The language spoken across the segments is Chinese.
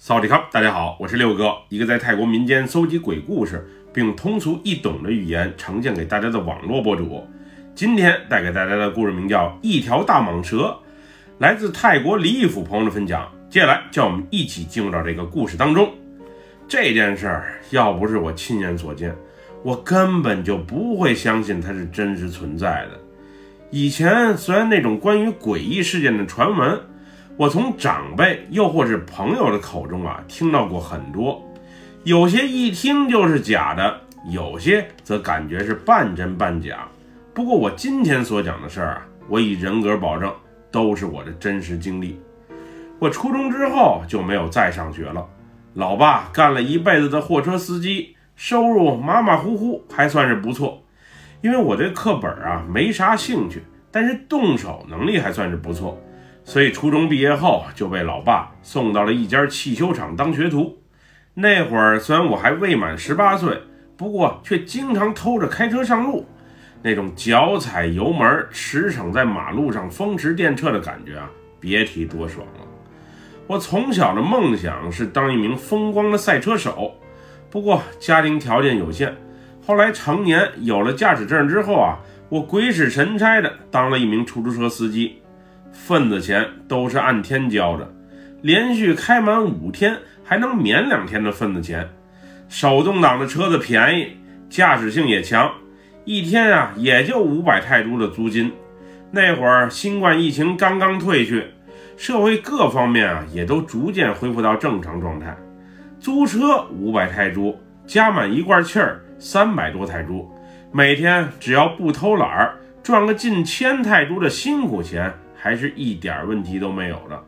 扫地卡，大家好，我是六哥，一个在泰国民间搜集鬼故事，并通俗易懂的语言呈现给大家的网络博主。今天带给大家的故事名叫《一条大蟒蛇》，来自泰国李义府朋友的分享。接下来，叫我们一起进入到这个故事当中。这件事儿要不是我亲眼所见，我根本就不会相信它是真实存在的。以前虽然那种关于诡异事件的传闻，我从长辈又或是朋友的口中啊听到过很多，有些一听就是假的，有些则感觉是半真半假。不过我今天所讲的事儿啊，我以人格保证，都是我的真实经历。我初中之后就没有再上学了。老爸干了一辈子的货车司机，收入马马虎虎，还算是不错。因为我对课本啊没啥兴趣，但是动手能力还算是不错，所以初中毕业后就被老爸送到了一家汽修厂当学徒。那会儿虽然我还未满十八岁，不过却经常偷着开车上路，那种脚踩油门驰骋在马路上风驰电掣的感觉啊，别提多爽了。我从小的梦想是当一名风光的赛车手，不过家庭条件有限。后来成年有了驾驶证之后啊，我鬼使神差的当了一名出租车司机，份子钱都是按天交的，连续开满五天还能免两天的份子钱。手动挡的车子便宜，驾驶性也强，一天啊也就五百泰铢的租金。那会儿新冠疫情刚刚退去。社会各方面啊，也都逐渐恢复到正常状态。租车五百泰铢，加满一罐气儿三百多泰铢，每天只要不偷懒儿，赚个近千泰铢的辛苦钱，还是一点问题都没有的。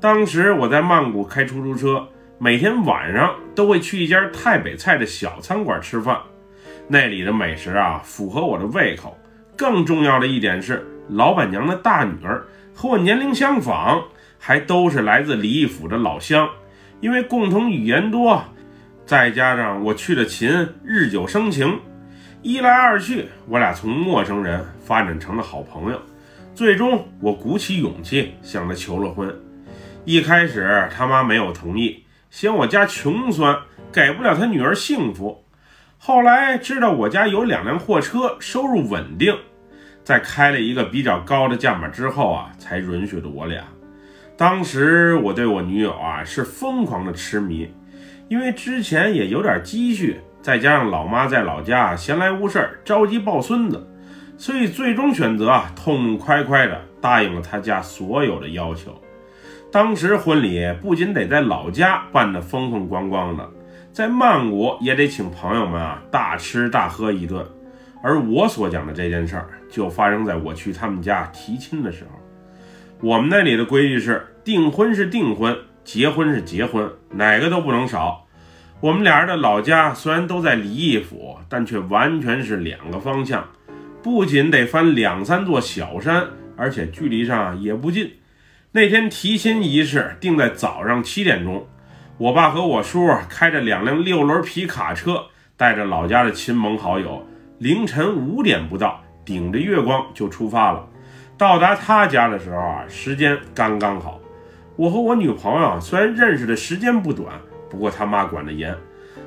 当时我在曼谷开出租车，每天晚上都会去一家泰北菜的小餐馆吃饭，那里的美食啊符合我的胃口。更重要的一点是，老板娘的大女儿。和我年龄相仿，还都是来自李义府的老乡，因为共同语言多，再加上我去的勤，日久生情，一来二去，我俩从陌生人发展成了好朋友。最终，我鼓起勇气向她求了婚。一开始，他妈没有同意，嫌我家穷酸，给不了他女儿幸福。后来知道我家有两辆货车，收入稳定。在开了一个比较高的价码之后啊，才允许了我俩。当时我对我女友啊是疯狂的痴迷，因为之前也有点积蓄，再加上老妈在老家闲来无事着急抱孙子，所以最终选择啊痛痛快快的答应了他家所有的要求。当时婚礼不仅得在老家办得风风光光的，在曼谷也得请朋友们啊大吃大喝一顿。而我所讲的这件事儿，就发生在我去他们家提亲的时候。我们那里的规矩是，订婚是订婚，结婚是结婚，哪个都不能少。我们俩人的老家虽然都在李义府，但却完全是两个方向，不仅得翻两三座小山，而且距离上也不近。那天提亲仪式定在早上七点钟，我爸和我叔开着两辆六轮皮卡车，带着老家的亲朋好友。凌晨五点不到，顶着月光就出发了。到达他家的时候啊，时间刚刚好。我和我女朋友虽然认识的时间不短，不过他妈管得严，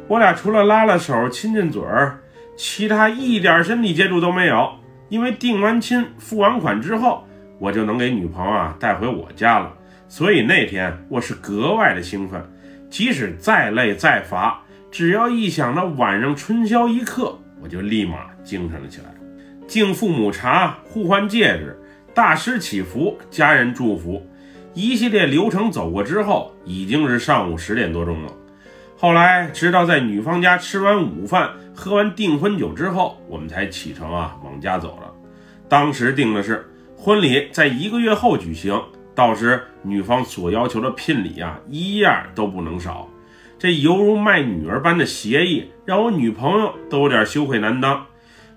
我俩除了拉拉手、亲亲嘴儿，其他一点身体接触都没有。因为定完亲、付完款之后，我就能给女朋友啊带回我家了，所以那天我是格外的兴奋。即使再累再乏，只要一想到晚上春宵一刻。我就立马精神了起来，敬父母茶，互换戒指，大师祈福，家人祝福，一系列流程走过之后，已经是上午十点多钟了。后来，直到在女方家吃完午饭，喝完订婚酒之后，我们才启程啊，往家走了。当时定的是婚礼在一个月后举行，到时女方所要求的聘礼啊，一样都不能少。这犹如卖女儿般的协议，让我女朋友都有点羞愧难当。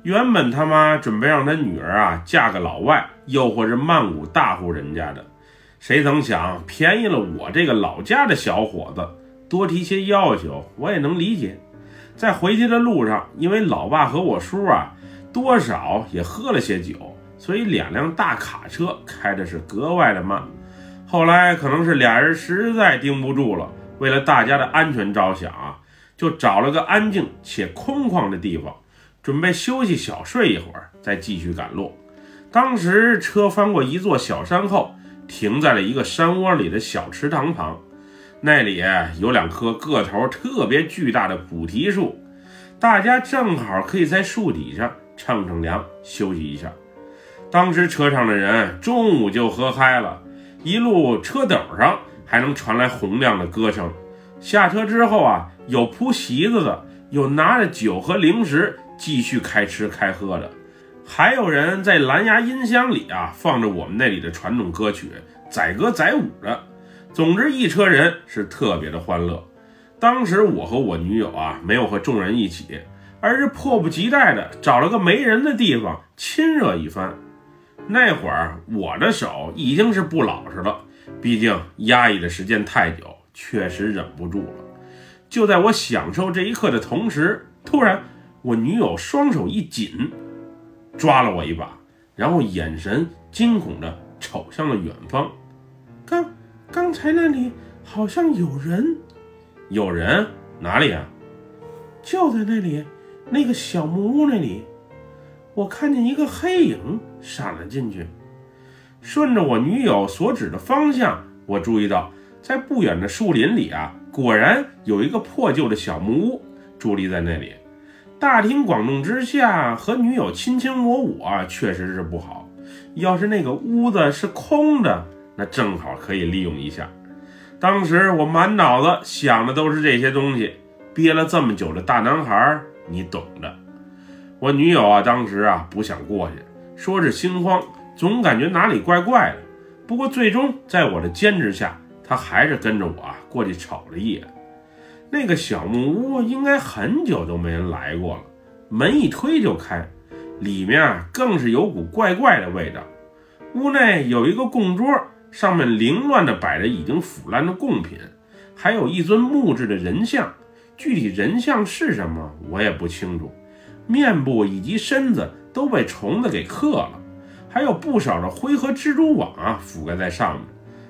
原本他妈准备让他女儿啊嫁个老外，又或是曼谷大户人家的，谁曾想便宜了我这个老家的小伙子，多提些要求我也能理解。在回去的路上，因为老爸和我叔啊多少也喝了些酒，所以两辆大卡车开的是格外的慢。后来可能是俩人实在盯不住了。为了大家的安全着想啊，就找了个安静且空旷的地方，准备休息小睡一会儿，再继续赶路。当时车翻过一座小山后，停在了一个山窝里的小池塘旁，那里有两棵个头特别巨大的菩提树，大家正好可以在树底下乘乘凉，休息一下。当时车上的人中午就喝嗨了。一路车斗上还能传来洪亮的歌声，下车之后啊，有铺席子的，有拿着酒和零食继续开吃开喝的，还有人在蓝牙音箱里啊放着我们那里的传统歌曲，载歌载舞的。总之，一车人是特别的欢乐。当时我和我女友啊没有和众人一起，而是迫不及待的找了个没人的地方亲热一番。那会儿我的手已经是不老实了，毕竟压抑的时间太久，确实忍不住了。就在我享受这一刻的同时，突然我女友双手一紧，抓了我一把，然后眼神惊恐地瞅向了远方。刚刚才那里好像有人，有人哪里啊？就在那里，那个小木屋那里。我看见一个黑影闪了进去，顺着我女友所指的方向，我注意到在不远的树林里啊，果然有一个破旧的小木屋伫立在那里。大庭广众之下和女友卿卿我我啊，确实是不好。要是那个屋子是空的，那正好可以利用一下。当时我满脑子想的都是这些东西，憋了这么久的大男孩，你懂的。我女友啊，当时啊不想过去，说是心慌，总感觉哪里怪怪的。不过最终在我的坚持下，她还是跟着我啊过去瞅了一眼。那个小木屋应该很久都没人来过了，门一推就开，里面啊更是有股怪怪的味道。屋内有一个供桌，上面凌乱地摆着已经腐烂的贡品，还有一尊木质的人像。具体人像是什么，我也不清楚。面部以及身子都被虫子给刻了，还有不少的灰和蜘蛛网啊覆盖在上面。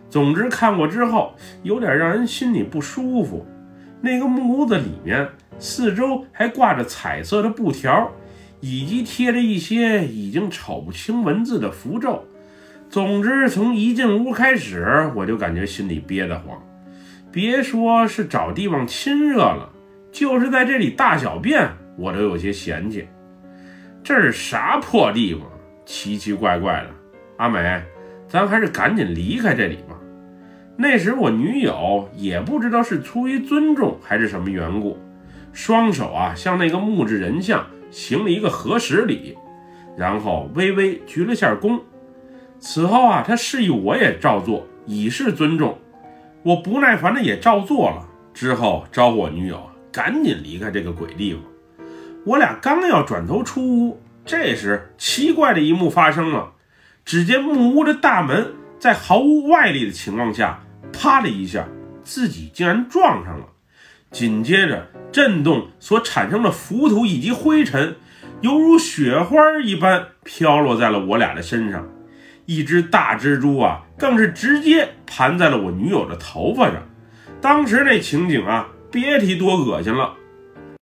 总之看过之后，有点让人心里不舒服。那个木屋子里面，四周还挂着彩色的布条，以及贴着一些已经瞅不清文字的符咒。总之，从一进屋开始，我就感觉心里憋得慌。别说是找地方亲热了，就是在这里大小便。我都有些嫌弃，这是啥破地方，奇奇怪怪的。阿美，咱还是赶紧离开这里吧。那时我女友也不知道是出于尊重还是什么缘故，双手啊向那个木质人像行了一个合十礼，然后微微鞠了下躬。此后啊，他示意我也照做，以示尊重。我不耐烦的也照做了，之后招呼我女友赶紧离开这个鬼地方。我俩刚要转头出屋，这时奇怪的一幕发生了。只见木屋的大门在毫无外力的情况下，啪的一下，自己竟然撞上了。紧接着，震动所产生的浮土以及灰尘，犹如雪花一般飘落在了我俩的身上。一只大蜘蛛啊，更是直接盘在了我女友的头发上。当时那情景啊，别提多恶心了。